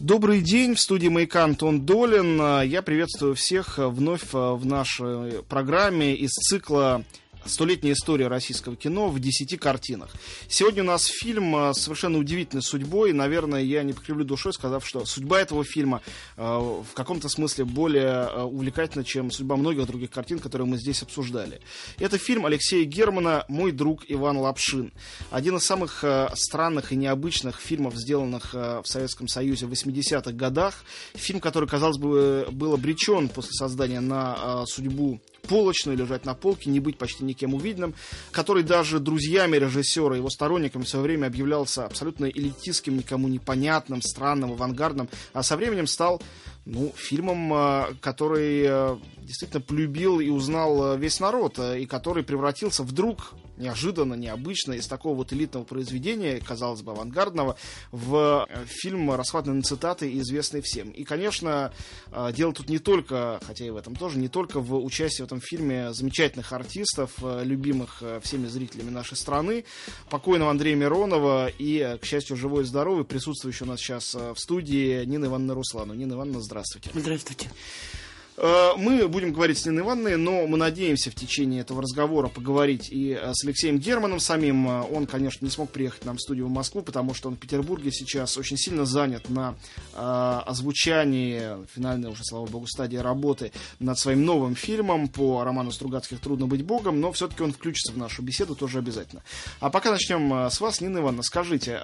Добрый день, в студии «Маяка» Антон Долин. Я приветствую всех вновь в нашей программе из цикла Столетняя история российского кино в десяти картинах. Сегодня у нас фильм с совершенно удивительной судьбой. Наверное, я не покривлю душой, сказав, что судьба этого фильма э, в каком-то смысле более э, увлекательна, чем судьба многих других картин, которые мы здесь обсуждали. Это фильм Алексея Германа «Мой друг Иван Лапшин». Один из самых э, странных и необычных фильмов, сделанных в Советском Союзе в 80-х годах. Фильм, который, казалось бы, был обречен после создания на судьбу полочную, лежать на полке, не быть почти никем увиденным, который даже друзьями режиссера, его сторонниками в свое время объявлялся абсолютно элитистским, никому непонятным, странным, авангардным, а со временем стал ну, фильмом, э, который э, действительно полюбил и узнал э, весь народ, и который превратился вдруг неожиданно, необычно из такого вот элитного произведения, казалось бы, авангардного, в фильм «Расхватанные на цитаты», известный всем. И, конечно, дело тут не только, хотя и в этом тоже, не только в участии в этом фильме замечательных артистов, любимых всеми зрителями нашей страны, покойного Андрея Миронова и, к счастью, живой и здоровый, присутствующий у нас сейчас в студии Нина Ивановна Руслану. Нина Ивановна, здравствуйте. Здравствуйте. Э, мы будем говорить с Ниной Ивановной, но мы надеемся в течение этого разговора поговорить и э, с Алексеем Германом самим. Э, он, конечно, не смог приехать нам в студию в Москву, потому что он в Петербурге сейчас очень сильно занят на озвучании финальной уже, слава богу, стадии работы над своим новым фильмом по роману Стругацких «Трудно быть богом», но все-таки он включится в нашу беседу тоже обязательно. А пока начнем с вас, Нина Ивановна, скажите,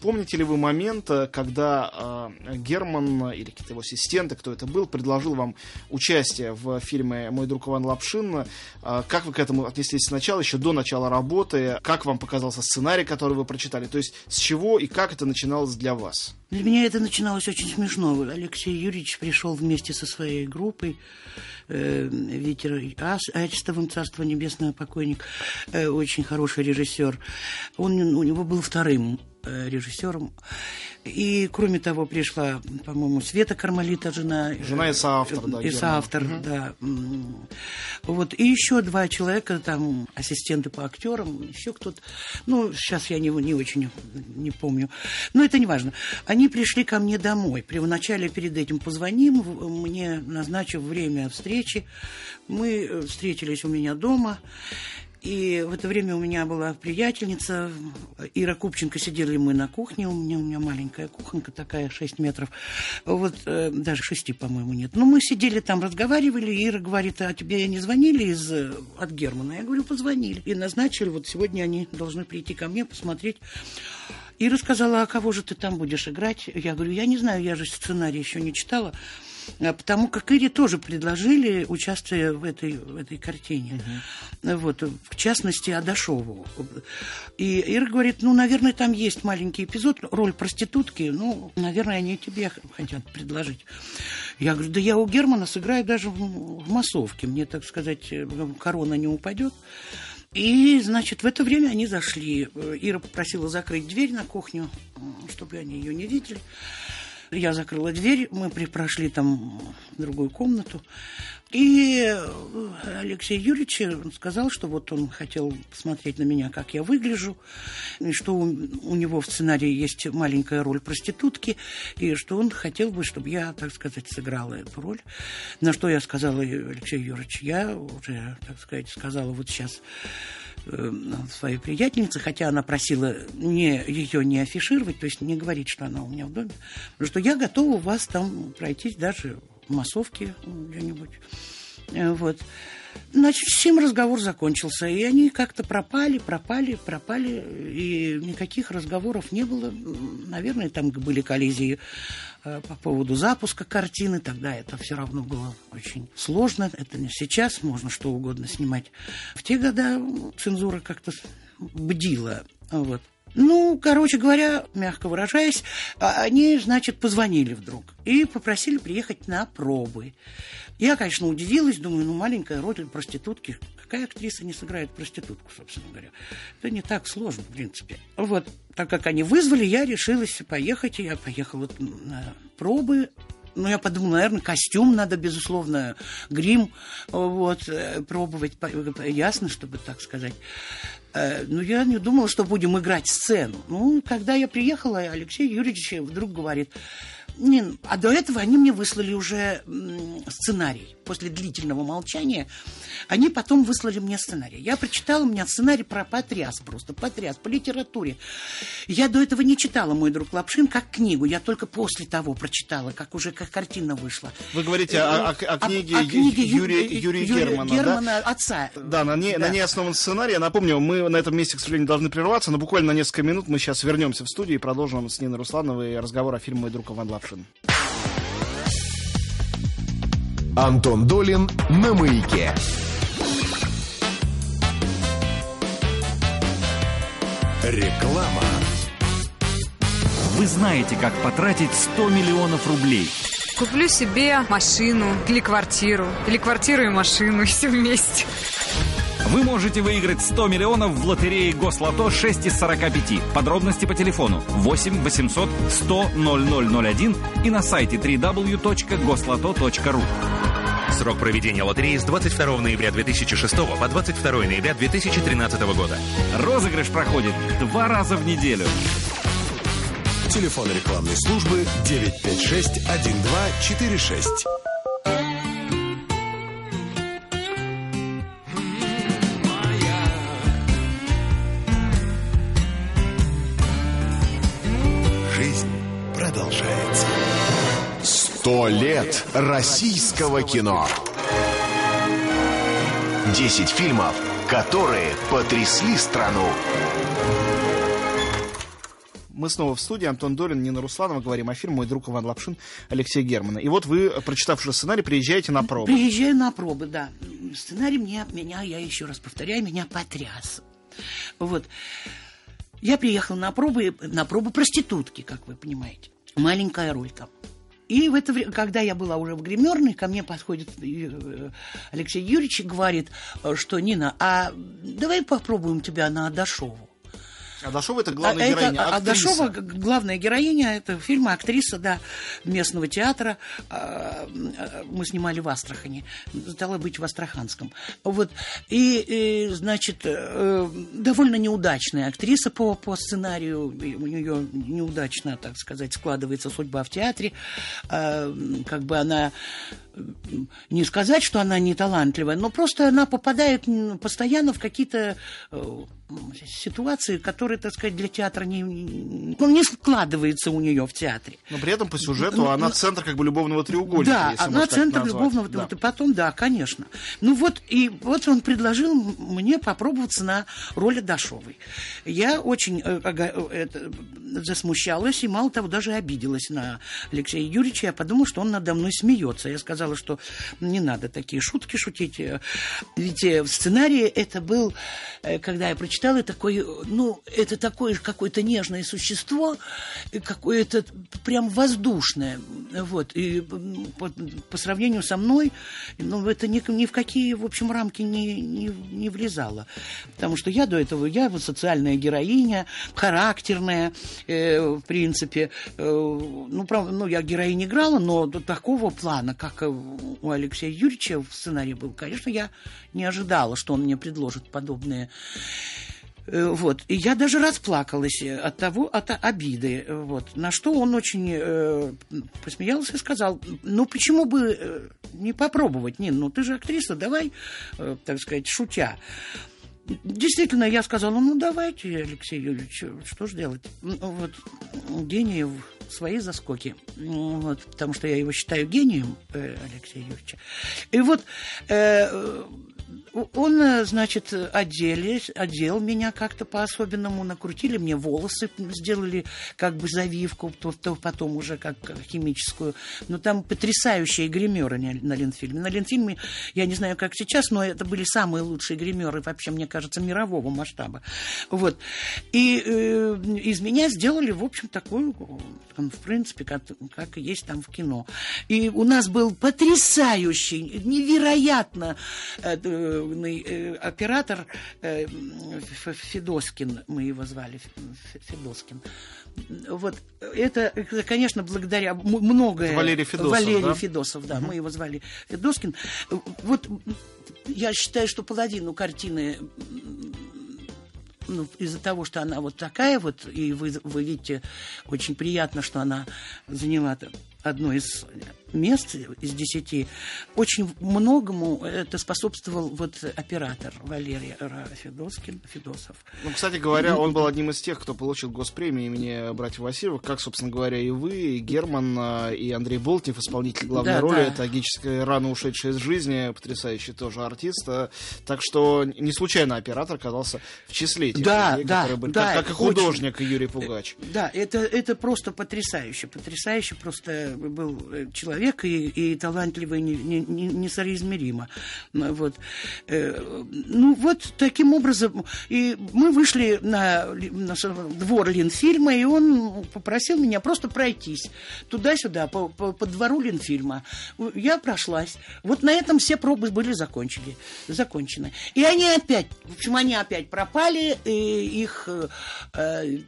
помните ли вы момент, когда Герман или какие-то его ассистенты, кто это был, предложил вам участие в фильме «Мой друг Иван Лапшин». А, как вы к этому отнеслись сначала, еще до начала работы? Как вам показался сценарий, который вы прочитали? То есть с чего и как это начиналось для вас? Для меня это начиналось очень смешно. Алексей Юрьевич пришел вместе со своей группой э, Ветер Ачестовым, Царство Небесное, покойник, э, очень хороший режиссер. Он, у него был вторым режиссером. И, кроме того, пришла, по-моему, Света Кармалита, жена. Жена и соавтор, да. И соавтор, угу. да. Вот. И еще два человека, там, ассистенты по актерам, еще кто-то. Ну, сейчас я не, не очень не помню. Но это не важно. Они пришли ко мне домой. При вначале перед этим позвоним, мне назначив время встречи. Мы э, встретились у меня дома. И в это время у меня была приятельница, Ира Купченко, сидели мы на кухне, у меня, у меня маленькая кухонька такая, 6 метров, вот э, даже 6, по-моему, нет. Но мы сидели там, разговаривали, Ира говорит, а тебе не звонили из, от Германа? Я говорю, позвонили. И назначили, вот сегодня они должны прийти ко мне, посмотреть. И рассказала, а кого же ты там будешь играть? Я говорю, я не знаю, я же сценарий еще не читала. А потому как Ире тоже предложили участие в этой, в этой картине. Uh-huh. Вот, в частности, Адашову. И Ира говорит, ну, наверное, там есть маленький эпизод, роль проститутки, ну, наверное, они тебе хотят предложить. Я говорю, да я у Германа сыграю даже в, в массовке, мне, так сказать, корона не упадет. И, значит, в это время они зашли. Ира попросила закрыть дверь на кухню, чтобы они ее не видели. Я закрыла дверь, мы прошли там другую комнату. И Алексей Юрьевич сказал, что вот он хотел посмотреть на меня, как я выгляжу, и что у, него в сценарии есть маленькая роль проститутки, и что он хотел бы, чтобы я, так сказать, сыграла эту роль. На что я сказала, Алексей Юрьевич, я уже, так сказать, сказала вот сейчас Э, своей приятельнице, хотя она просила не, ее не афишировать, то есть не говорить, что она у меня в доме, что я готова вас там пройтись даже в массовке где-нибудь. Э, вот. Значит, всем разговор закончился, и они как-то пропали, пропали, пропали, и никаких разговоров не было. Наверное, там были коллизии Э, по поводу запуска картины, тогда это все равно было очень сложно. Это не сейчас, можно что угодно снимать. В те годы цензура как-то бдила. Вот. Ну, короче говоря, мягко выражаясь, а, они, значит, позвонили вдруг и попросили приехать на пробы. Я, конечно, удивилась, думаю, ну, маленькая роль проститутки. Какая актриса не сыграет проститутку, собственно говоря? Это не так сложно, в принципе. Вот, так как они вызвали, я решилась поехать, и я поехала на пробы. Ну, я подумала, наверное, костюм надо, безусловно, грим, вот, э, пробовать, ясно, чтобы так сказать. Э, ну, я не думала, что будем играть сцену. Ну, когда я приехала, Алексей Юрьевич вдруг говорит, не, а до этого они мне выслали уже сценарий. После длительного молчания они потом выслали мне сценарий. Я прочитала, у меня сценарий про потряс просто, потряс, по литературе. Я до этого не читала «Мой друг Лапшин» как книгу. Я только после того прочитала, как уже как картина вышла. Вы говорите о, о, о книге, о, о книге Юрия, Юрия, Юрия Германа, Германа да? отца. Да, на ней, да. на ней основан сценарий. Я напомню, мы на этом месте, к сожалению, должны прерваться, но буквально на несколько минут мы сейчас вернемся в студию и продолжим с Ниной Руслановой разговор о фильме «Мой друг Иван Лапшин». Антон Долин на маяке. Реклама. Вы знаете, как потратить 100 миллионов рублей. Куплю себе машину или квартиру. Или квартиру и машину, все вместе. Вы можете выиграть 100 миллионов в лотерее Гослото 6 из 45. Подробности по телефону 8 800 100 0001 и на сайте www.gosloto.ru. Срок проведения лотереи с 22 ноября 2006 по 22 ноября 2013 года. Розыгрыш проходит два раза в неделю. Телефон рекламной службы 956 1246. Сто лет российского кино. Десять фильмов, которые потрясли страну. Мы снова в студии. Антон Долин, Нина Русланова. Говорим о фильме «Мой друг Иван Лапшин», Алексей Германа. И вот вы, прочитав уже сценарий, приезжаете на пробы. Приезжаю на пробы, да. Сценарий меня, меня, я еще раз повторяю, меня потряс. Вот. Я приехала на пробы, на пробу проститутки, как вы понимаете. Маленькая роль там. И в это время, когда я была уже в гримерной, ко мне подходит э, Алексей Юрьевич и говорит, э, что Нина, а давай попробуем тебя на Адашову. Адашова это главная а, героиня, это, Адашова главная героиня, это фильма, актриса, да, местного театра. А, мы снимали в Астрахани, стало быть в Астраханском. Вот, и, и значит, э, довольно неудачная актриса по, по сценарию, у нее неудачно, так сказать, складывается судьба в театре, а, как бы она не сказать, что она не талантливая, но просто она попадает постоянно в какие-то э, ситуации, которые, так сказать, для театра не, ну, не складывается у нее в театре. Но при этом по сюжету но, она центр как бы любовного треугольника. Да, она центр любовного да. Вот, потом, да, конечно. Ну вот, и вот он предложил мне попробоваться на роли Дашовой. Я очень э, э, это, засмущалась и, мало того, даже обиделась на Алексея Юрьевича. Я подумала, что он надо мной смеется. Я сказала, что не надо такие шутки шутить. Ведь э, в сценарии это был, э, когда я прочитала, такой, ну, это такое какое-то нежное существо, какое-то прям воздушное. Вот. И по, по сравнению со мной, ну, это ни, ни в какие, в общем, рамки не, не, не влезало. Потому что я до этого, я вот социальная героиня, характерная, э, в принципе. Э, ну, правда, ну, я героинь играла, но до такого плана, как у Алексея Юрьевича в сценарии был, конечно, я не ожидала, что он мне предложит подобные вот. И я даже расплакалась от того, от обиды. Вот. На что он очень э, посмеялся и сказал, ну почему бы э, не попробовать, Нин, ну ты же актриса, давай, э, так сказать, шутя. Действительно, я сказала, ну давайте, Алексей Юрьевич, что же делать? Ну, вот, гений свои заскоки, вот, потому что я его считаю гением, э, Алексея Юрьевича. И вот э, он, э, значит, одели, одел меня как-то по-особенному, накрутили мне волосы, сделали как бы завивку, то, то потом уже как химическую. Но там потрясающие гримеры на Ленфильме. На Ленфильме, я не знаю, как сейчас, но это были самые лучшие гримеры вообще, мне кажется, мирового масштаба. Вот. И э, из меня сделали, в общем, такую, в принципе, как, как есть там в кино. И у нас был потрясающий, невероятно э, э, оператор э, Федоскин, мы его звали, Федоскин. Вот это, конечно, благодаря многое... Валерий Федосов, Валерий да? Федосов, да, угу. мы его звали Федоскин. Вот я считаю, что половину картины ну, из-за того, что она вот такая вот, и вы, вы видите, очень приятно, что она заняла одно из мест из десяти. Очень многому это способствовал вот оператор Валерий Федоскин, Федосов. Ну, кстати говоря, он был одним из тех, кто получил госпремию имени братьев Васильевых, как, собственно говоря, и вы, и Герман, а, и Андрей Болтнев, исполнитель главной Да, роли, да. это трагически рано ушедший из жизни, потрясающий тоже артист. а, Так что не случайно оператор оказался в числе этих Да, людей, да, которые были, да, как, как и очень. художник Юрий Пугач. Да, это, это просто потрясающе. Потрясающе просто был э, человек и, и талантливый не- не- не- несоизмеримо. Ну, Вот. Э, Ну, вот таким образом. И мы вышли на, на двор Ленфильма, и он попросил меня просто пройтись туда-сюда, по, по- по двору Ленфильма. Я прошлась. Вот на этом все пробы были закончили, закончены. И они опять, в общем, они опять пропали, и их... э,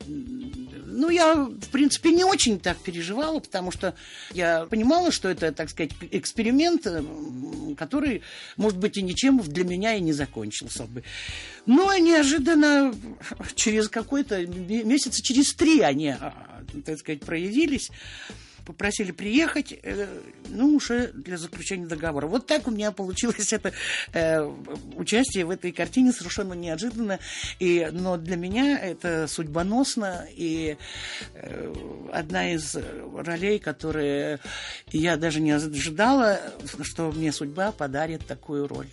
ну, я, в принципе, не очень так переживала, потому что я понимала, что это, так сказать, эксперимент, э, который, может быть, и ничем для меня и не закончился бы. Но неожиданно, через какой-то ме- месяца через три они, а, так сказать, проявились попросили приехать, э, ну, уже для заключения договора. Вот так у меня получилось это э, участие в этой картине совершенно неожиданно. И, но для меня это судьбоносно и э, одна из ролей, которые я даже не ожидала, что мне судьба подарит такую роль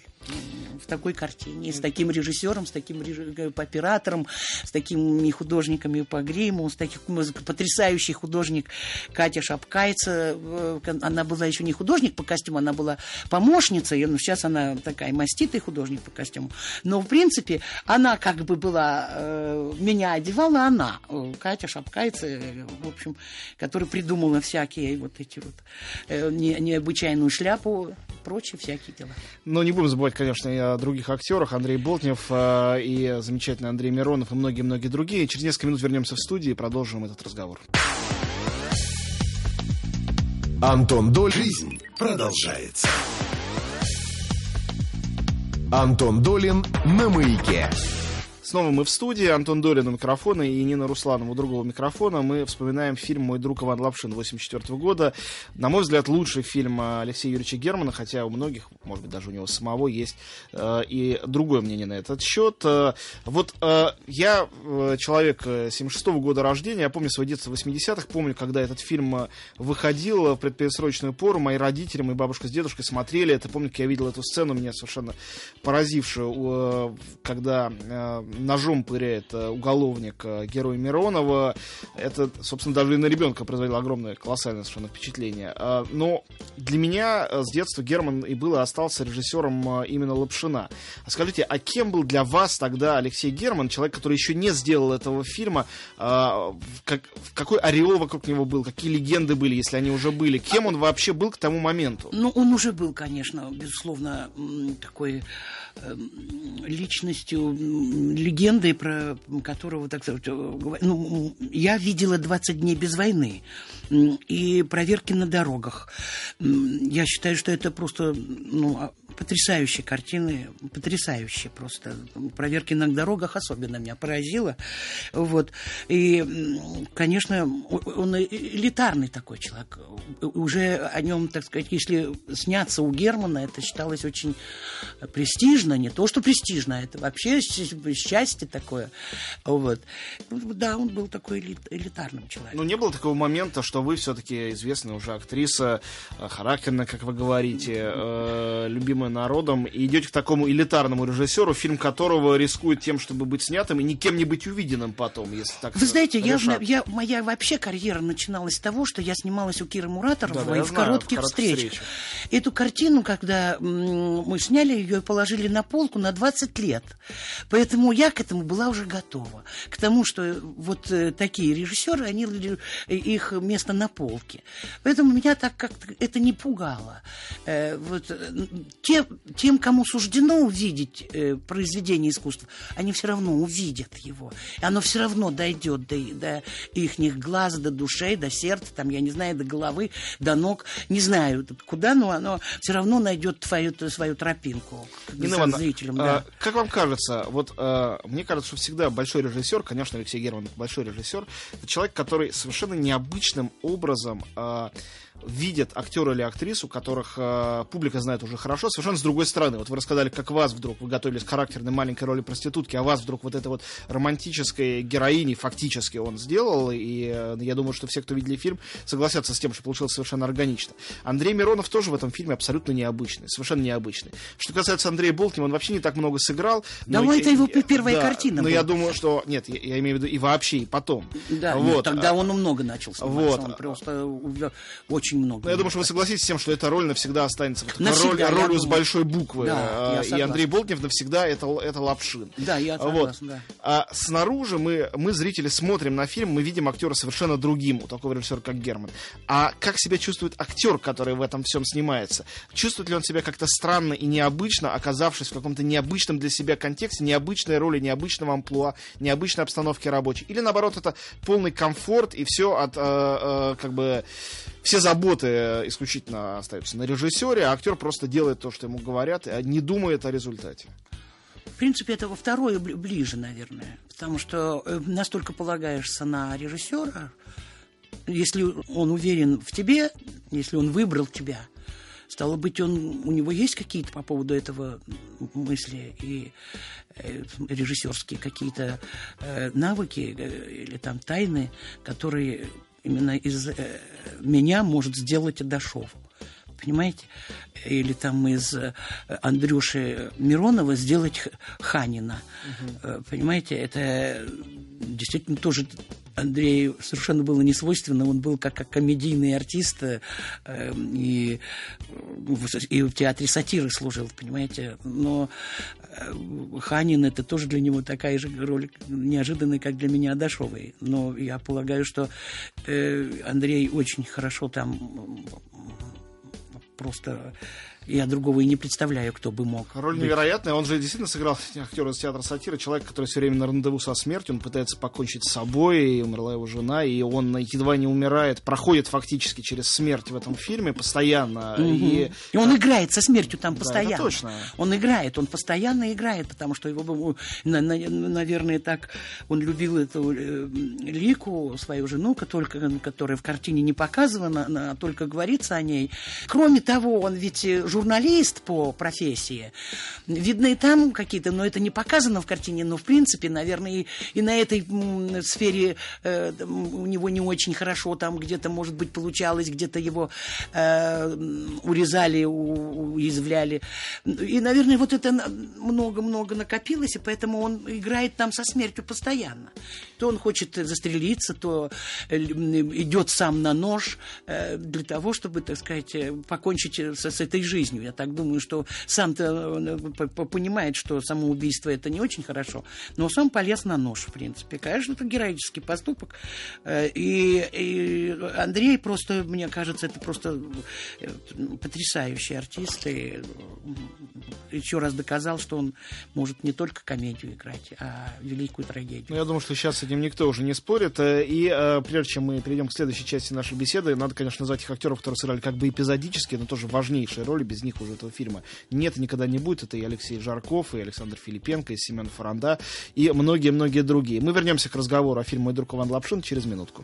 в такой картине, с таким режиссером, с таким реж- оператором, с такими художниками по гриму, с таким потрясающий художник Катя Шапкайца. э, Она была еще не художник по костюму, она была помощницей, и, ну, сейчас она такая маститый художник по костюму. Но, в принципе, она как бы была, э, меня одевала она, э, Катя Шапкайца, э, в общем, которая придумала всякие вот эти вот э, не- необычайную шляпу, прочие всякие дела. Но не будем забывать, конечно, других актерах. Андрей Болтнев э, и замечательный Андрей Миронов и многие-многие другие. Через несколько минут вернемся в студию и продолжим этот разговор. Антон Долин. Жизнь продолжается. Антон Долин на маяке. Снова мы в студии. Антон Долин у микрофона и Нина Русланова у другого микрофона. Мы вспоминаем фильм «Мой друг Иван Лапшин» 84 года. На мой взгляд, лучший фильм э, Алексея Юрьевича Германа, хотя у многих, может быть, даже у него самого есть э, и другое мнение на этот счет. Э, вот э, я э, человек э, 76 года рождения, я помню свое детство в 80-х, помню, когда этот фильм выходил в предперестроечную пору, мои родители, мои бабушка с дедушкой смотрели это. Помню, как я видел эту сцену, меня совершенно поразившую, э, когда э, ножом пыряет э, уголовник э, героя Миронова. Это, собственно, даже и на ребенка производило огромное, колоссальное совершенно впечатление. А, Но для меня э, с детства Герман и был и остался режиссером именно Лапшина. А скажите, а кем был для вас тогда Алексей Герман, человек, который еще не сделал этого фильма? А, какой ореол вокруг него был? Какие легенды были, если они уже были? Кем он вообще был к тому моменту? Ну, он уже был, конечно, безусловно, такой личностью, м, легендой, про которого, так сказать, э, ну, я видела «20 дней без войны» и «Проверки на дорогах». Я считаю, что это просто ну, а, потрясающие картины, потрясающие просто. «Проверки на дорогах» особенно меня поразило. Вот. И, конечно, он элитарный такой человек. Уже о нем, так сказать, если сняться у Германа, это считалось очень престижно. Не то, что престижно, это вообще счастье такое. Вот. Ну, Да, он был такой элит- элитарным человеком. Ну, не было такого момента, что вы все-таки известная уже актриса, э, характерная, как вы говорите, э, любимая народом, и идете к такому элитарному режиссеру, фильм которого рискует тем, чтобы быть снятым и никем не быть увиденным потом, если так Вы знаете, я, решат. я- моя вообще карьера начиналась с того, что я снималась у Киры Муратовой Да-да, я в, знаю, коротких в «Коротких встречах. встречах». Эту картину, когда мы сняли ее и положили на полку на 20 лет. Поэтому я к этому была уже готова. К тому, что вот э, такие режиссеры, они э, их место на полке. Поэтому меня так как-то это не пугало. Э, вот, э, те, тем, кому суждено увидеть э, произведение искусства, они все равно увидят его. И оно все равно дойдет до, до их глаз, до души, до сердца, там, я не знаю, до головы, до ног. Не знаю куда, но оно все равно найдет твою, свою тропинку к Ивановна, зрителям. Да. А, как вам кажется, вот а, мне кажется, что всегда большой режиссер, конечно, Алексей Герман большой режиссер, это человек, который совершенно необычным образом а, видят актера или актрису, которых э, публика знает уже хорошо, совершенно с другой стороны. Вот вы рассказали, как вас вдруг, вы готовились к характерной маленькой роли проститутки, а вас вдруг вот это вот романтической героини фактически он сделал, и э, я думаю, что все, кто видели фильм, согласятся с тем, что получилось совершенно органично. Андрей Миронов тоже в этом фильме абсолютно необычный, совершенно необычный. Что касается Андрея Болтнева, он вообще не так много сыграл. Да, но, это его первая да, картина Но была. я думаю, что... Нет, я, я имею в виду и вообще, и потом. Да, вот. нет, тогда он много начал сниматься, вот. он просто очень очень много. Ну, я думаю, что вы согласитесь с тем, что эта роль навсегда останется вот навсегда, роль, ролью с большой буквы. Да, а, и Андрей Болтнев навсегда это, это лапшин. Да, я согласен, вот. да. А снаружи мы, мы, зрители, смотрим на фильм, мы видим актера совершенно другим, у такого режиссера, как Герман. А как себя чувствует актер, который в этом всем снимается? Чувствует ли он себя как-то странно и необычно, оказавшись в каком-то необычном для себя контексте, необычной роли, необычного амплуа, необычной обстановке рабочей? Или наоборот, это полный комфорт и все от, э, э, как бы, все заботы э, исключительно остаются на режиссере, а актер просто делает то, что ему говорят, и не думает о результате. В принципе, это во второе ближе, наверное. Потому что э, настолько полагаешься на режиссера, если он уверен в тебе, если он выбрал тебя, стало быть, он, у него есть какие-то по поводу этого мысли и э, режиссерские какие-то навыки или там тайны, которые именно из э, меня может сделать Адашов. Понимаете? Или там из э, Андрюши Миронова сделать Ханина. Угу. Понимаете? Это действительно тоже Андрею совершенно было не свойственно. Он был как, как комедийный артист э, и, и в театре сатиры служил, понимаете. Но э, Ханин это тоже для него такая же роль неожиданная, как для меня Адашовой. Но я полагаю, что э, Андрей очень хорошо там просто я другого и не представляю, кто бы мог. Роль быть. невероятная. Он же действительно сыграл актера из театра сатиры. Человек, который все время на рандеву со смертью. Он пытается покончить с собой. И умерла его жена. И он едва не умирает. Проходит фактически через смерть в этом фильме постоянно. Угу. И, и он играет со смертью там постоянно. Это точно. Он играет. Он постоянно играет. Потому что его, наверное, так он любил эту э, Лику, свою жену, которая, которая в картине не показана, а только говорится о ней. Кроме того, он ведь журналист по профессии. Видно и там какие-то, но это не показано в картине, но в принципе, наверное, и, и на этой сфере э, у него не очень хорошо, там где-то, может быть, получалось, где-то его э, урезали, у, уязвляли. И, наверное, вот это много-много накопилось, и поэтому он играет там со смертью постоянно. То он хочет застрелиться, то э, идет сам на нож э, для того, чтобы, так сказать, э, покончить с, с этой жизнью жизнью. Я так думаю, что сам-то э, понимает, что самоубийство это не очень хорошо, но сам полез на нож, в принципе. Конечно, это героический поступок. Э, и, и Андрей просто, мне кажется, это просто э, потрясающий артист. И еще раз доказал, что он может не только комедию играть, а великую трагедию. Ну, я думаю, что сейчас с этим никто уже не спорит. И прежде чем мы перейдем к следующей части нашей беседы, надо, конечно, назвать их актеров, которые сыграли как бы эпизодические, но тоже важнейшие роли без них уже этого фильма нет никогда не будет. Это и Алексей Жарков, и Александр Филипенко, и Семен Фаранда, и многие-многие другие. Мы вернемся к разговору о фильме «Мой друг Иван Лапшин» через минутку.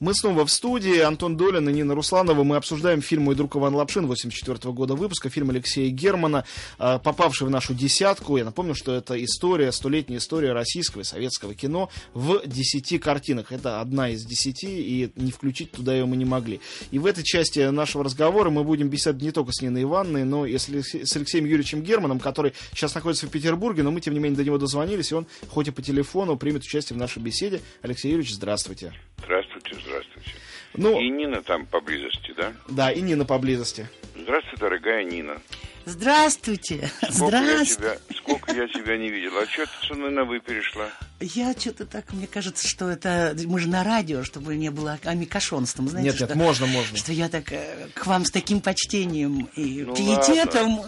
Мы снова в студии. Антон Долин и Нина Русланова. Мы обсуждаем фильм «Мой друг Иван Лапшин» 84 года выпуска. Фильм Алексея Германа, а, попавший в нашу десятку. Я напомню, что это история, столетняя история российского и советского кино в десяти картинах. Это одна из десяти, и не включить туда ее мы не могли. И в этой части нашего разговора мы будем беседовать не только с Ниной Ивановной, но и с Алексеем Юрьевичем Германом, который сейчас находится в Петербурге, но мы, тем не менее, до него дозвонились, и он, хоть и по телефону, примет участие в нашей беседе. Алексей Юрьевич, здравствуйте. Здравствуйте, здравствуйте. Ну, и Нина там поблизости, да? Да, и Нина поблизости. Здравствуйте, дорогая Нина. Здравствуйте. Сколько Здравствуйте. Я тебя, сколько я тебя не видел. А что ты со мной на «вы» перешла? Я что-то так, мне кажется, что это... Мы же на радио, чтобы не было амикошонством, знаете. Нет, что, нет, можно, можно. Что я так э, к вам с таким почтением и ну, пиететом...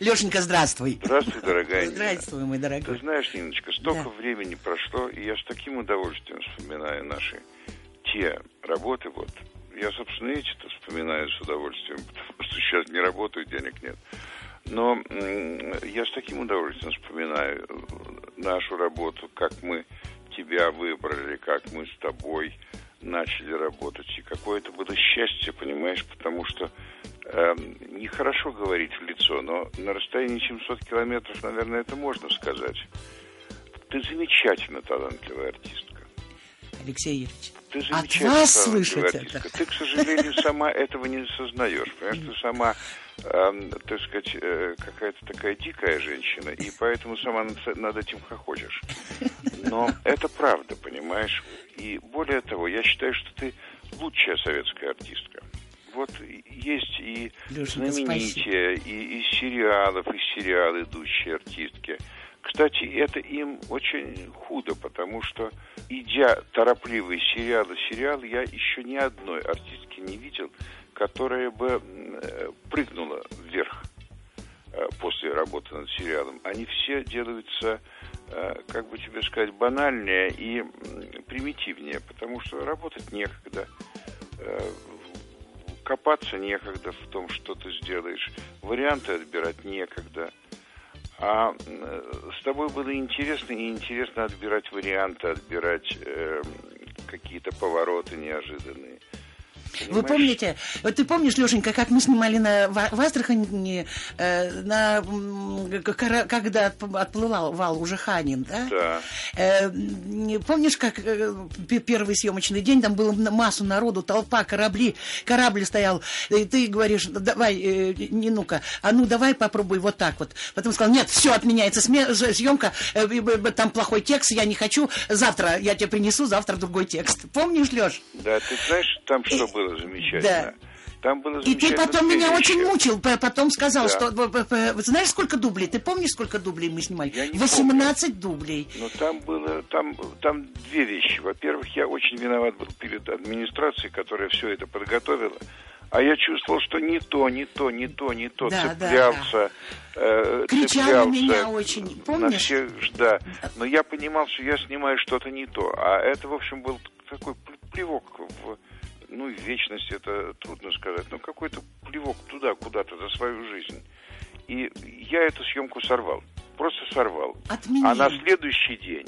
Лешенька, здравствуй. Здравствуй, дорогая Здравствуй, мой дорогой. Ты знаешь, Ниночка, столько да. времени прошло, и я с таким удовольствием вспоминаю наши те работы, вот. Я, собственно, эти-то вспоминаю с удовольствием, потому что сейчас не работаю, денег нет. Но я с таким удовольствием вспоминаю э, нашу работу, как мы тебя выбрали, как мы с тобой начали работать. И какое это было счастье, понимаешь, потому что э, нехорошо говорить в лицо, но на расстоянии 700 километров, наверное, это можно сказать. Ты замечательно талантливая артистка. Алексей Юрьевич, ты от вас слышать это. Ты, к сожалению, сама этого не сознаешь. Понимаешь, ты сама э, так сказать, э, какая-то такая дикая женщина, и поэтому сама над, этим хохочешь. Но это правда, понимаешь? И более того, я считаю, что ты лучшая советская артистка. Вот есть и Лешенька, знаменитые, и из сериалов, из сериал идущие артистки. Кстати, это им очень худо, потому что, идя торопливый сериал и сериал, я еще ни одной артистки не видел, которая бы э, прыгнула вверх э, после работы над сериалом. Они все делаются, э, как бы тебе сказать, банальнее и примитивнее, потому что работать некогда, копаться некогда в том, что ты сделаешь, варианты отбирать некогда. А с тобой было интересно, и интересно отбирать варианты, отбирать какие-то повороты неожиданные. Вы помните, вот ты помнишь, Лешенька, как мы снимали на, в Астрахани, э, на, когда отплывал вал уже Ханин, да? Да. Э, помнишь, как э, первый съемочный день, там было массу народу, толпа, корабли, корабль стоял, и ты говоришь, давай, э, не ну-ка, а ну давай попробуй вот так вот. Потом сказал, нет, все, отменяется съемка, э, там плохой текст, я не хочу, завтра я тебе принесу, завтра другой текст. Помнишь, Леш? Да, ты знаешь, там что было? Было замечательно. Да. Там было И ты потом меня очень мучил, потом сказал, да. что... Знаешь, сколько дублей? Ты помнишь, сколько дублей мы снимали? Я не 18 помню. дублей. Но там было... Там, там две вещи. Во-первых, я очень виноват был перед администрацией, которая все это подготовила. А я чувствовал, что не то, не то, не то, не то. Да, цеплялся. Да, да. Э, Кричал цеплялся меня очень, помнишь? На всех, да. Но я понимал, что я снимаю что-то не то. А это, в общем, был такой плевок в ну, вечность это трудно сказать, но какой-то плевок туда, куда-то за свою жизнь. И я эту съемку сорвал, просто сорвал. Отменил. А на следующий день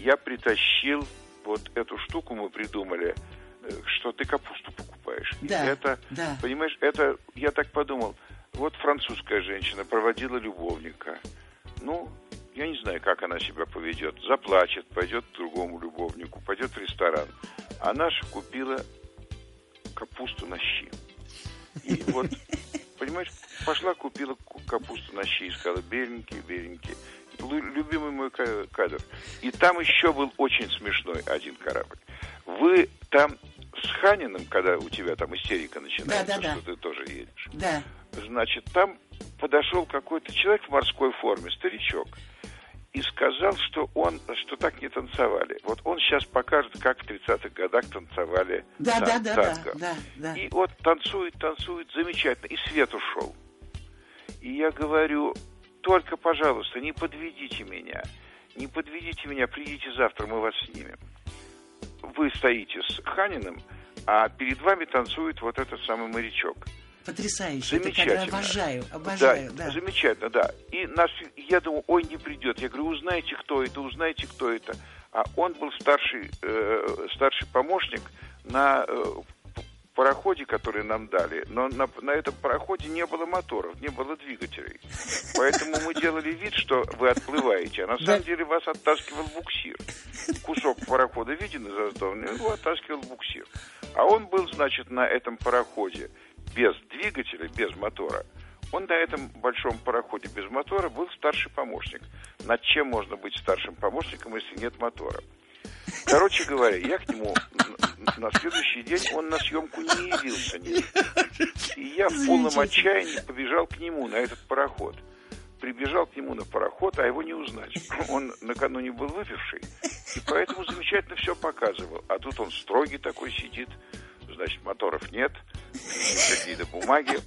я притащил вот эту штуку, мы придумали, э, что ты капусту покупаешь. Да, это, да. понимаешь, это, я так подумал, вот французская женщина проводила любовника. Ну, я не знаю, как она себя поведет. Заплачет, пойдет к другому любовнику, пойдет в ресторан. А наша купила капусту на щи. И вот, понимаешь, пошла, купила капусту на щи и сказала, беленький, беленький. Любимый мой кадр. И там еще был очень смешной один корабль. Вы там с Ханиным, когда у тебя там истерика начинается, да, да, что да. ты тоже едешь. Да. Значит, там подошел какой-то человек в морской форме, старичок и сказал, что он, что так не танцевали. Вот он сейчас покажет, как в 30-х годах танцевали да, тан- да, да, танго. Да, да, И вот танцует, танцует, замечательно, и свет ушел. И я говорю, только, пожалуйста, не подведите меня, не подведите меня, придите завтра, мы вас снимем. Вы стоите с Ханиным, а перед вами танцует вот этот самый морячок. Потрясающе. Замечательно. Это обожаю, обожаю, да, да. Замечательно, да. И нас, я думаю, ой, не придет. Я говорю, узнайте, кто это, узнайте, кто это. А он был старший, э, старший помощник на э, пароходе, который нам дали, но на, на этом пароходе не было моторов, не было двигателей. Поэтому мы делали вид, что вы отплываете, а на самом деле вас оттаскивал буксир. Кусок парохода виден из Аздовны, его оттаскивал буксир. А он был, значит, на этом пароходе без двигателя, без мотора, он на этом большом пароходе без мотора был старший помощник. Над чем можно быть старшим помощником, если нет мотора? Короче говоря, я к нему на следующий день, он на съемку не явился. И я в полном отчаянии побежал к нему на этот пароход. прибежал к нему на пароход, а его не узнать. Он накануне был выпивший, и поэтому замечательно все показывал. А тут он строгий такой сидит, значит, моторов нет, какие-то бумаги.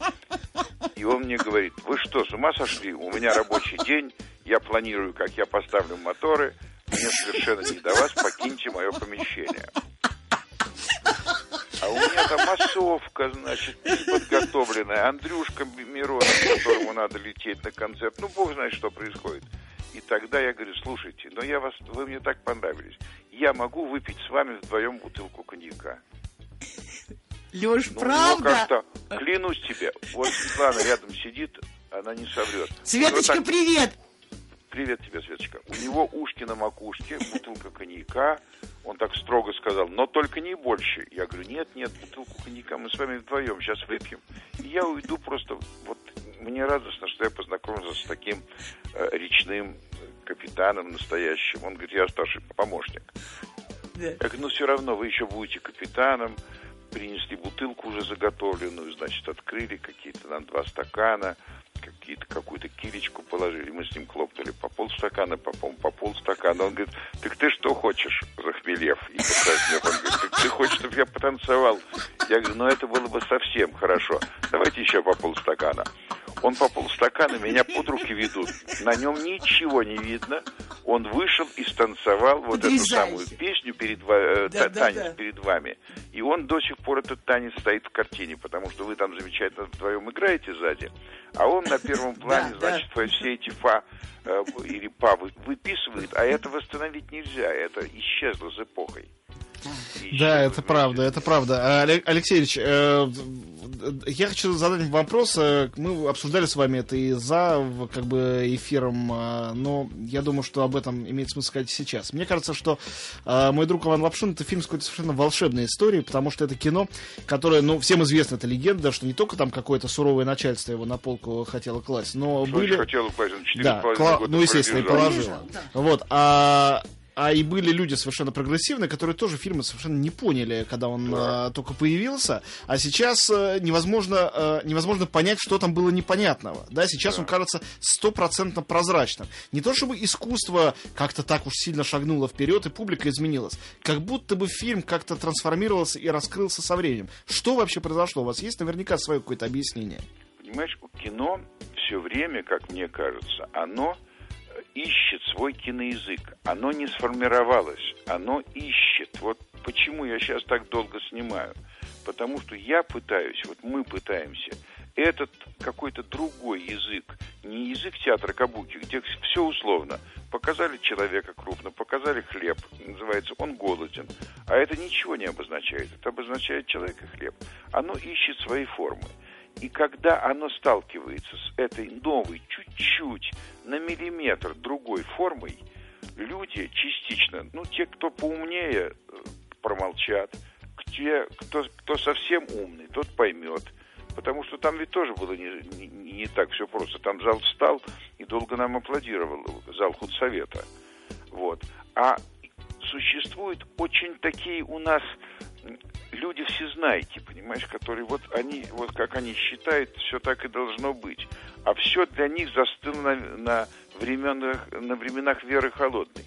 И он мне говорит, вы что, с ума сошли? У меня рабочий день, я планирую, как я поставлю моторы, мне совершенно не до вас, покиньте мое помещение. А у меня там массовка, значит, подготовленная. Андрюшка Миронов, которому надо лететь на концерт. Ну, бог знает, что происходит. И тогда я говорю, слушайте, но я вас, вы мне так понравились. Я могу выпить с вами вдвоем бутылку коньяка. Леш, Ну, правда? Ну, как-то, клянусь тебе, вот Светлана рядом сидит, она не соврет. Светочка, так, привет! Привет тебе, Светочка. У него ушки на макушке, бутылка коньяка. Он так строго сказал, но только не больше. Я говорю, нет, нет, бутылку коньяка мы с вами вдвоем сейчас выпьем. И я уйду просто, вот мне радостно, что я познакомился с таким э, речным капитаном настоящим. Он говорит, я старший помощник. Да. Я говорю, ну все равно вы еще будете капитаном. Принесли бутылку уже заготовленную, значит, открыли какие-то нам два стакана, какие-то какую-то килечку положили. Мы с ним хлопнули по полстакана, по, пол- по полстакана. Он говорит, так ты что хочешь, захмелев? И покраснев. Он говорит, «Так ты хочешь, чтобы я потанцевал? Я говорю, ну это было бы совсем хорошо. Давайте еще по полстакана. Он по полстакана, меня под руки ведут. На нем ничего не видно. Он вышел и станцевал вот эту Потрясающе. самую песню перед э, Да, та- да, танец да. перед вами. И он до сих пор этот танец стоит в картине, потому что вы там замечательно вдвоем играете сзади, а он на первом плане, значит, все эти фа э, или па вы- выписывает, а это восстановить нельзя, это исчезло с эпохой. Да, это правда, это правда. А, Алексеевич, э, я хочу задать вам вопрос. Э, Мы обсуждали с вами это и за как бы эфиром, э, но я думаю, что об этом имеет смысл сказать сейчас. Мне кажется, что «Мой друг Иван Лапшин» — это фильм с какой-то совершенно волшебной историей, потому что это кино, которое, ну, всем известно, это легенда, что не только там какое-то суровое начальство его на полку хотело класть, но Что были... очень хотел класть, он четыре Да, с половиной кла- года ну, естественно, и пролежал. положила. Вот, а, а и были люди совершенно прогрессивные, которые тоже фильмы совершенно не поняли, когда он а, только появился. А сейчас э, невозможно, э, невозможно понять, что там было непонятного. Да, сейчас он кажется стопроцентно прозрачным. Не то чтобы искусство как-то так уж сильно шагнуло вперед, и публика изменилась. Как будто бы фильм как-то трансформировался и раскрылся со временем. Что вообще произошло? У вас есть наверняка свое какое-то объяснение? Понимаешь, кино все время, как мне кажется, оно э, ищет свой киноязык. Оно не сформировалось, оно ищет. Вот почему я сейчас так долго снимаю. Потому что я пытаюсь, вот мы пытаемся, этот какой-то другой язык, не язык театра Кабуки, где все условно. Показали человека крупно, показали хлеб, называется, он голоден. А это ничего не обозначает, это обозначает человек и хлеб. Оно ищет свои формы. И когда оно сталкивается с этой новой, чуть-чуть, на миллиметр другой формой, люди частично, ну, те, кто поумнее, э, промолчат, те, кто, кто совсем умный, тот поймет. Потому что там ведь тоже было не, не, не так все просто. Там зал встал и долго нам аплодировал, зал худсовета. Вот. А существуют очень такие у нас люди всезнайки, понимаешь, которые вот они, вот как они считают, все так и должно быть. А все для них застыло на, на, временах, на временах веры холодной.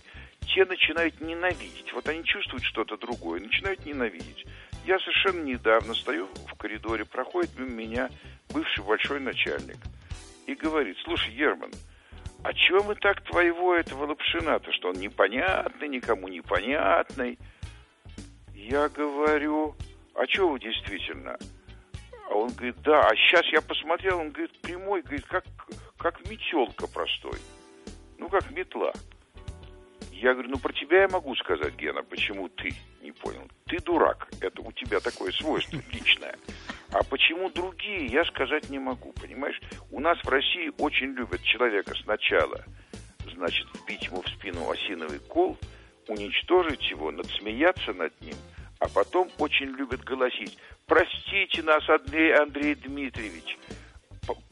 Те начинают ненавидеть. Вот они чувствуют что-то другое, начинают ненавидеть. Я совершенно недавно стою в коридоре, проходит мимо меня бывший большой начальник и говорит, слушай, Герман, а чего мы так твоего этого Лапшина-то, что он непонятный, никому непонятный? Я говорю, а что вы действительно? А он говорит, да, а сейчас я посмотрел, он говорит, прямой, говорит, как, как метелка простой. Ну, как метла. Я говорю, ну, про тебя я могу сказать, Гена, почему ты не понял. Ты дурак, это у тебя такое свойство личное. А почему другие, я сказать не могу, понимаешь? У нас в России очень любят человека сначала, значит, вбить ему в спину осиновый кол, уничтожить его, надсмеяться над ним, а потом очень любят голосить. Простите нас, Андрей, Андрей Дмитриевич,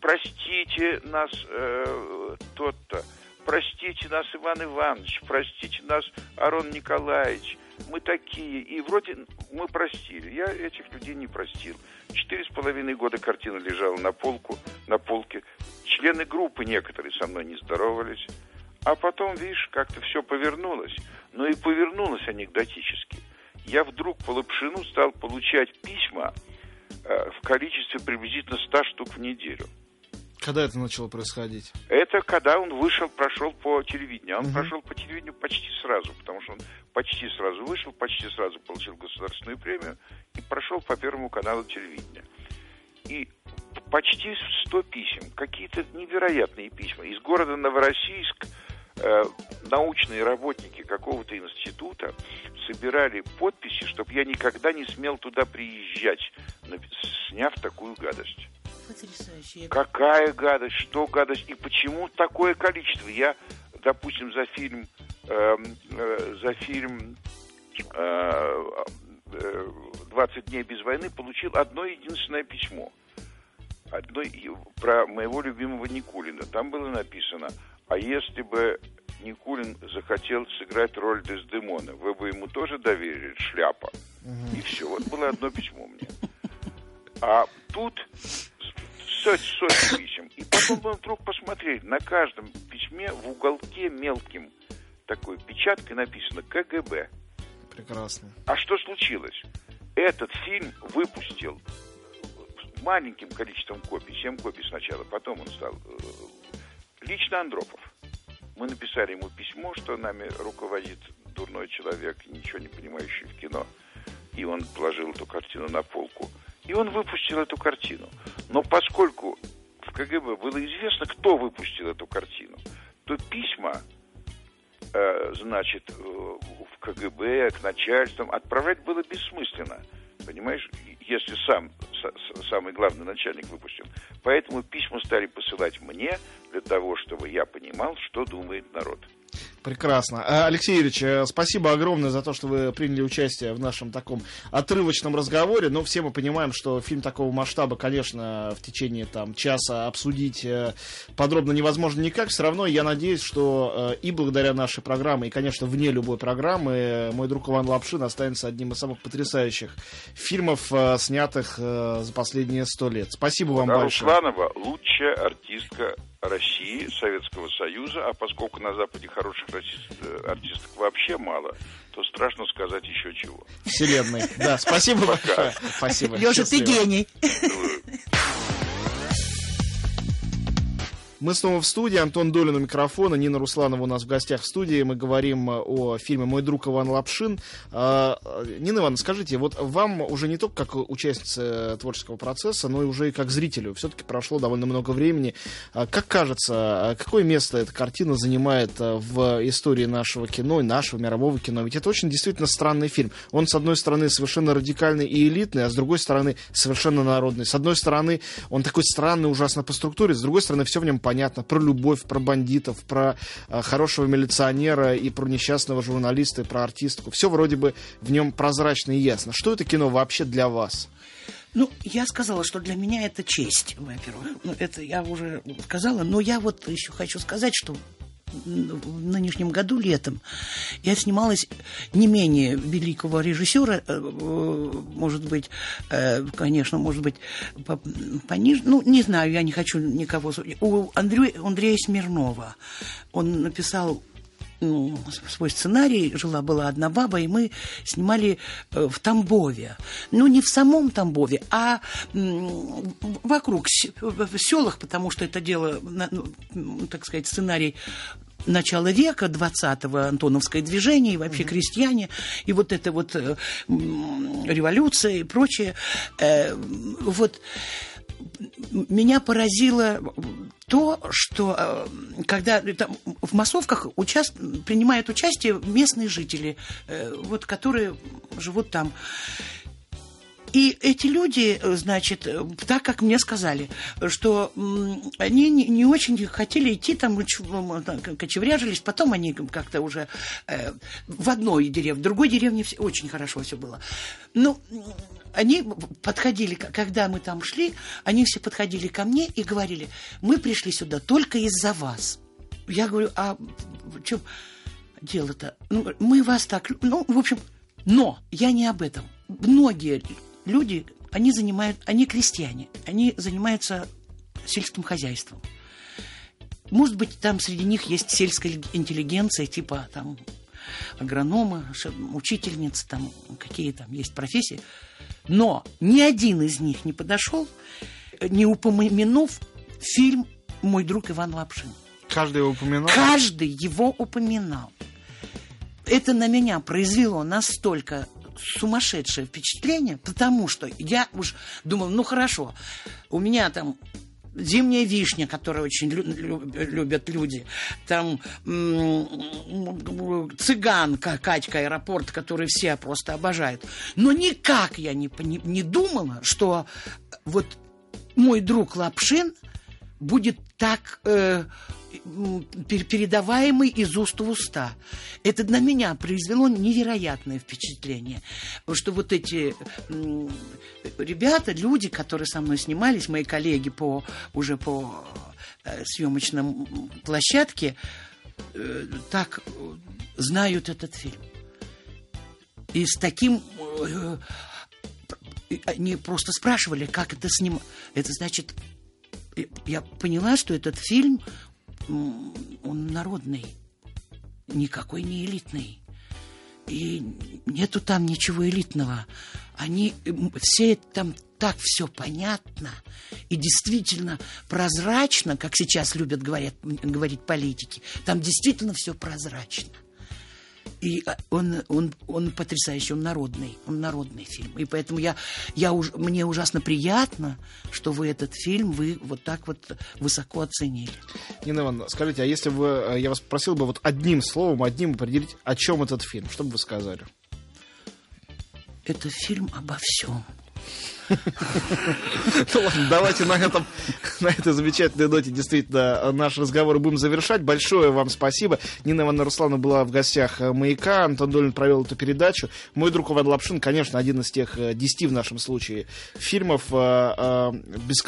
простите нас э, тот-то, простите нас, Иван Иванович, простите нас, Арон Николаевич, мы такие, и вроде мы простили. Я этих людей не простил. Четыре с половиной года картина лежала на полку, на полке. Члены группы некоторые со мной не здоровались. А потом, видишь, как-то все повернулось. Но и повернулось анекдотически. Я вдруг по Лапшину стал получать письма э, в количестве приблизительно 100 штук в неделю. Когда это начало происходить? Это когда он вышел, прошел по телевидению. Он угу. прошел по телевидению почти сразу, потому что он почти сразу вышел, почти сразу получил государственную премию и прошел по Первому каналу телевидения. И почти 100 писем, какие-то невероятные письма. Из города Новороссийск э, научные работники какого-то института собирали подписи, чтобы я никогда не смел туда приезжать, сняв такую гадость. Потрясающе. Какая гадость, что гадость и почему такое количество? Я, допустим, за фильм, э, э, за фильм э, 20 э, дней без войны получил одно единственное письмо. Одно, про моего любимого Никулина. Там было написано, а если бы Никулин захотел сыграть роль Дездемона, вы бы ему тоже доверили шляпа. Угу. И все. Вот было одно письмо мне. А тут сотни, сотни писем. И потом мы вдруг посмотрели, на каждом письме в уголке мелким такой печаткой написано КГБ. Прекрасно. А что случилось? Этот фильм выпустил маленьким количеством копий, 7 копий сначала, потом он стал э, лично Андропов. Мы написали ему письмо, что нами руководит дурной человек, ничего не понимающий в кино. И он положил эту картину на полку. И он выпустил эту картину. Но поскольку в КГБ было известно, кто выпустил эту картину, то письма, э, значит, э, в КГБ, к начальствам отправлять было бессмысленно. Понимаешь, если сам, самый главный начальник выпустил. Поэтому письма стали посылать мне для того, чтобы я понимал, что думает народ. Прекрасно. Э, Алексей Юрьевич, э, спасибо огромное за то, что вы приняли участие в нашем таком отрывочном разговоре. Но все мы понимаем, что фильм такого масштаба, конечно, в течение там, часа обсудить э, подробно невозможно никак. Все равно я надеюсь, что и благодаря нашей программе, и, конечно, вне любой программы, мой друг Иван Лапшин останется одним из самых потрясающих фильмов, снятых за последние сто лет. Спасибо вам Русланова большое. Русланова лучшая артистка России, Советского Союза, а поскольку на Западе хороших э, артисток вообще мало, то страшно сказать еще чего. Вселенной. Да, спасибо большое. Спасибо. Леша, ты гений. Мы снова в студии. Антон Долин у микрофона. Нина Русланова у нас в гостях в студии. Мы говорим э, о фильме «Мой друг Иван Лапшин». А, Нина Ивановна, скажите, вот вам уже не только как участница творческого процесса, но и уже и как зрителю. Все-таки прошло довольно много времени. Как кажется, какое место эта картина занимает э, в истории нашего кино, нашего мирового кино? Ведь это очень действительно странный фильм. Он, с одной стороны, совершенно радикальный и элитный, а с другой стороны, совершенно народный. С одной стороны, он такой странный ужасно по структуре, с другой стороны, все в нем понятно, про любовь, про бандитов, про э, хорошего милиционера и про несчастного журналиста, и про артистку. Все вроде бы в нем прозрачно и ясно. Что это кино вообще для вас? Ну, я сказала, что для меня это честь, во-первых. Ну, это я уже сказала. Но я вот еще хочу сказать, что в нынешнем году летом. Я снималась не менее великого режиссера, э, может быть, э, конечно, может быть, пониже, ну, не знаю, я не хочу никого... У Андрея, Андрея Смирнова. Он написал ну, свой сценарий «Жила-была одна баба», и мы снимали в Тамбове. Ну, не в самом Тамбове, а вокруг, в селах, потому что это дело, ну, так сказать, сценарий начала века 20-го Антоновское движение, и вообще крестьяне, и вот это вот э, революция и прочее. Э, вот меня поразило то, что э, когда там, в массовках участ... принимают участие местные жители, э, вот, которые живут там. И эти люди, значит, так как мне сказали, что они не, очень хотели идти там, кочевряжились, потом они как-то уже э, в одной деревне, в другой деревне очень хорошо все было. Ну, они подходили, когда мы там шли, они все подходили ко мне и говорили, мы пришли сюда только из-за вас. Я говорю, а в чем дело-то? Ну, мы вас так... Ну, в общем, Но я не об этом. Многие люди, они занимают, они крестьяне, они занимаются сельским хозяйством. Может быть, там среди них есть сельская интеллигенция, типа там агрономы, учительницы, там какие там есть профессии. Но ни один из них не подошел, не упомянув фильм «Мой друг Иван Лапшин». Каждый его упоминал. Каждый его упоминал. Это на меня произвело настолько сумасшедшее впечатление, потому что я уж думал, ну хорошо, у меня там зимняя вишня, которую очень лю- лю- любят люди, там цыганка, Катька аэропорт, который все просто обожают. Но никак я не, пони- не думала, что вот мой друг Лапшин будет так э, передаваемый из уст в уста. Это на меня произвело невероятное впечатление. Что вот эти ребята, люди, которые со мной снимались, мои коллеги по уже по э, съемочным площадке, э, так э, знают этот фильм. И с таким они просто спрашивали, как это с ним. Это значит, я поняла, что этот фильм, он народный, никакой не элитный. И нету там ничего элитного. Они все там так все понятно и действительно прозрачно, как сейчас любят говорят, говорить политики. Там действительно все прозрачно. И а, он, он, он потрясающий, он народный, он народный фильм. И поэтому я, я уж, мне ужасно приятно, что вы этот фильм вы вот так вот высоко оценили. Нина Ивановна, скажите, а если бы э, я вас попросил бы вот одним словом, одним определить, о чем этот фильм, что бы вы сказали? Это фильм обо всем. Ну ладно, давайте на, этом, на этой замечательной ноте действительно наш разговор будем завершать. Большое вам спасибо. Нина Ивановна Руслана была в гостях э, «Маяка», Антон Долин провел эту передачу. Мой друг Иван Лапшин, конечно, один из тех э, десяти в нашем случае фильмов, э, без,